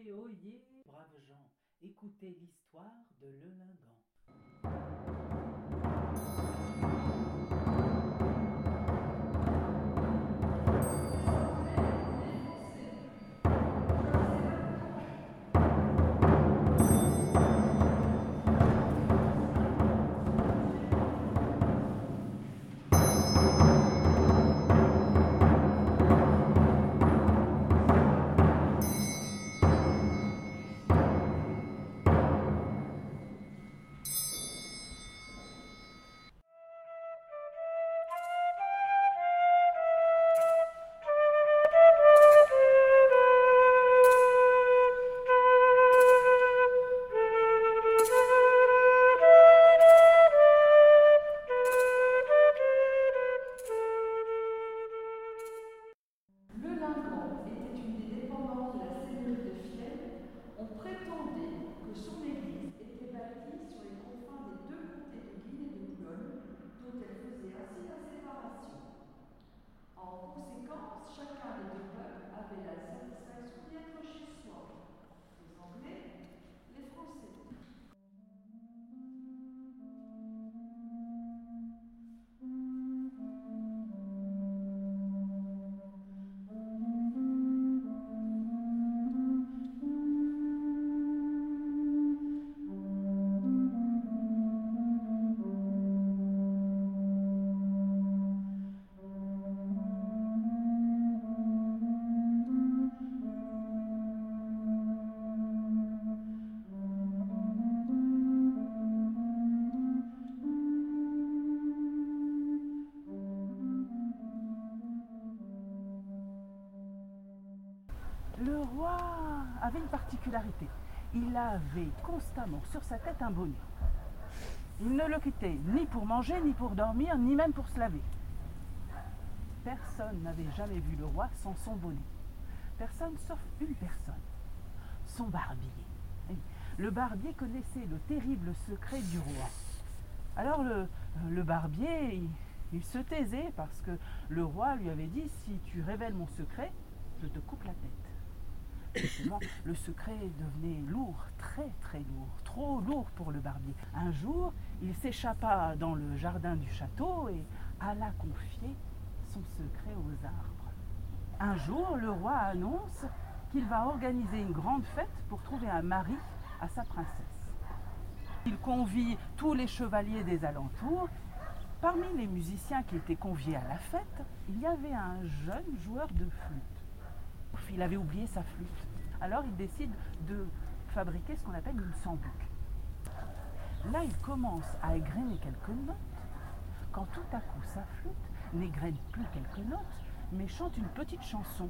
Oyez, oyez, braves gens, écoutez l'histoire de. Le Le roi avait une particularité. Il avait constamment sur sa tête un bonnet. Il ne le quittait ni pour manger, ni pour dormir, ni même pour se laver. Personne n'avait jamais vu le roi sans son bonnet. Personne sauf une personne, son barbier. Oui, Le barbier connaissait le terrible secret du roi. Alors le, barbier, il se taisait parce que le roi lui avait dit, si tu révèles mon secret, je te coupe la tête. Le secret devenait lourd, très très lourd, trop lourd pour le barbier. Un jour, il s'échappa dans le jardin du château et alla confier son secret aux arbres. Un jour, le roi annonce qu'il va organiser une grande fête pour trouver un mari à sa princesse. Il convie tous les chevaliers des alentours. Parmi les musiciens qui étaient conviés à la fête, il y avait un jeune joueur de flûte. Il avait oublié sa flûte. Alors il décide de fabriquer ce qu'on appelle une sambuc. Là, il commence à égrener quelques notes, quand tout à coup sa flûte n'égrène plus quelques notes, mais chante une petite chanson.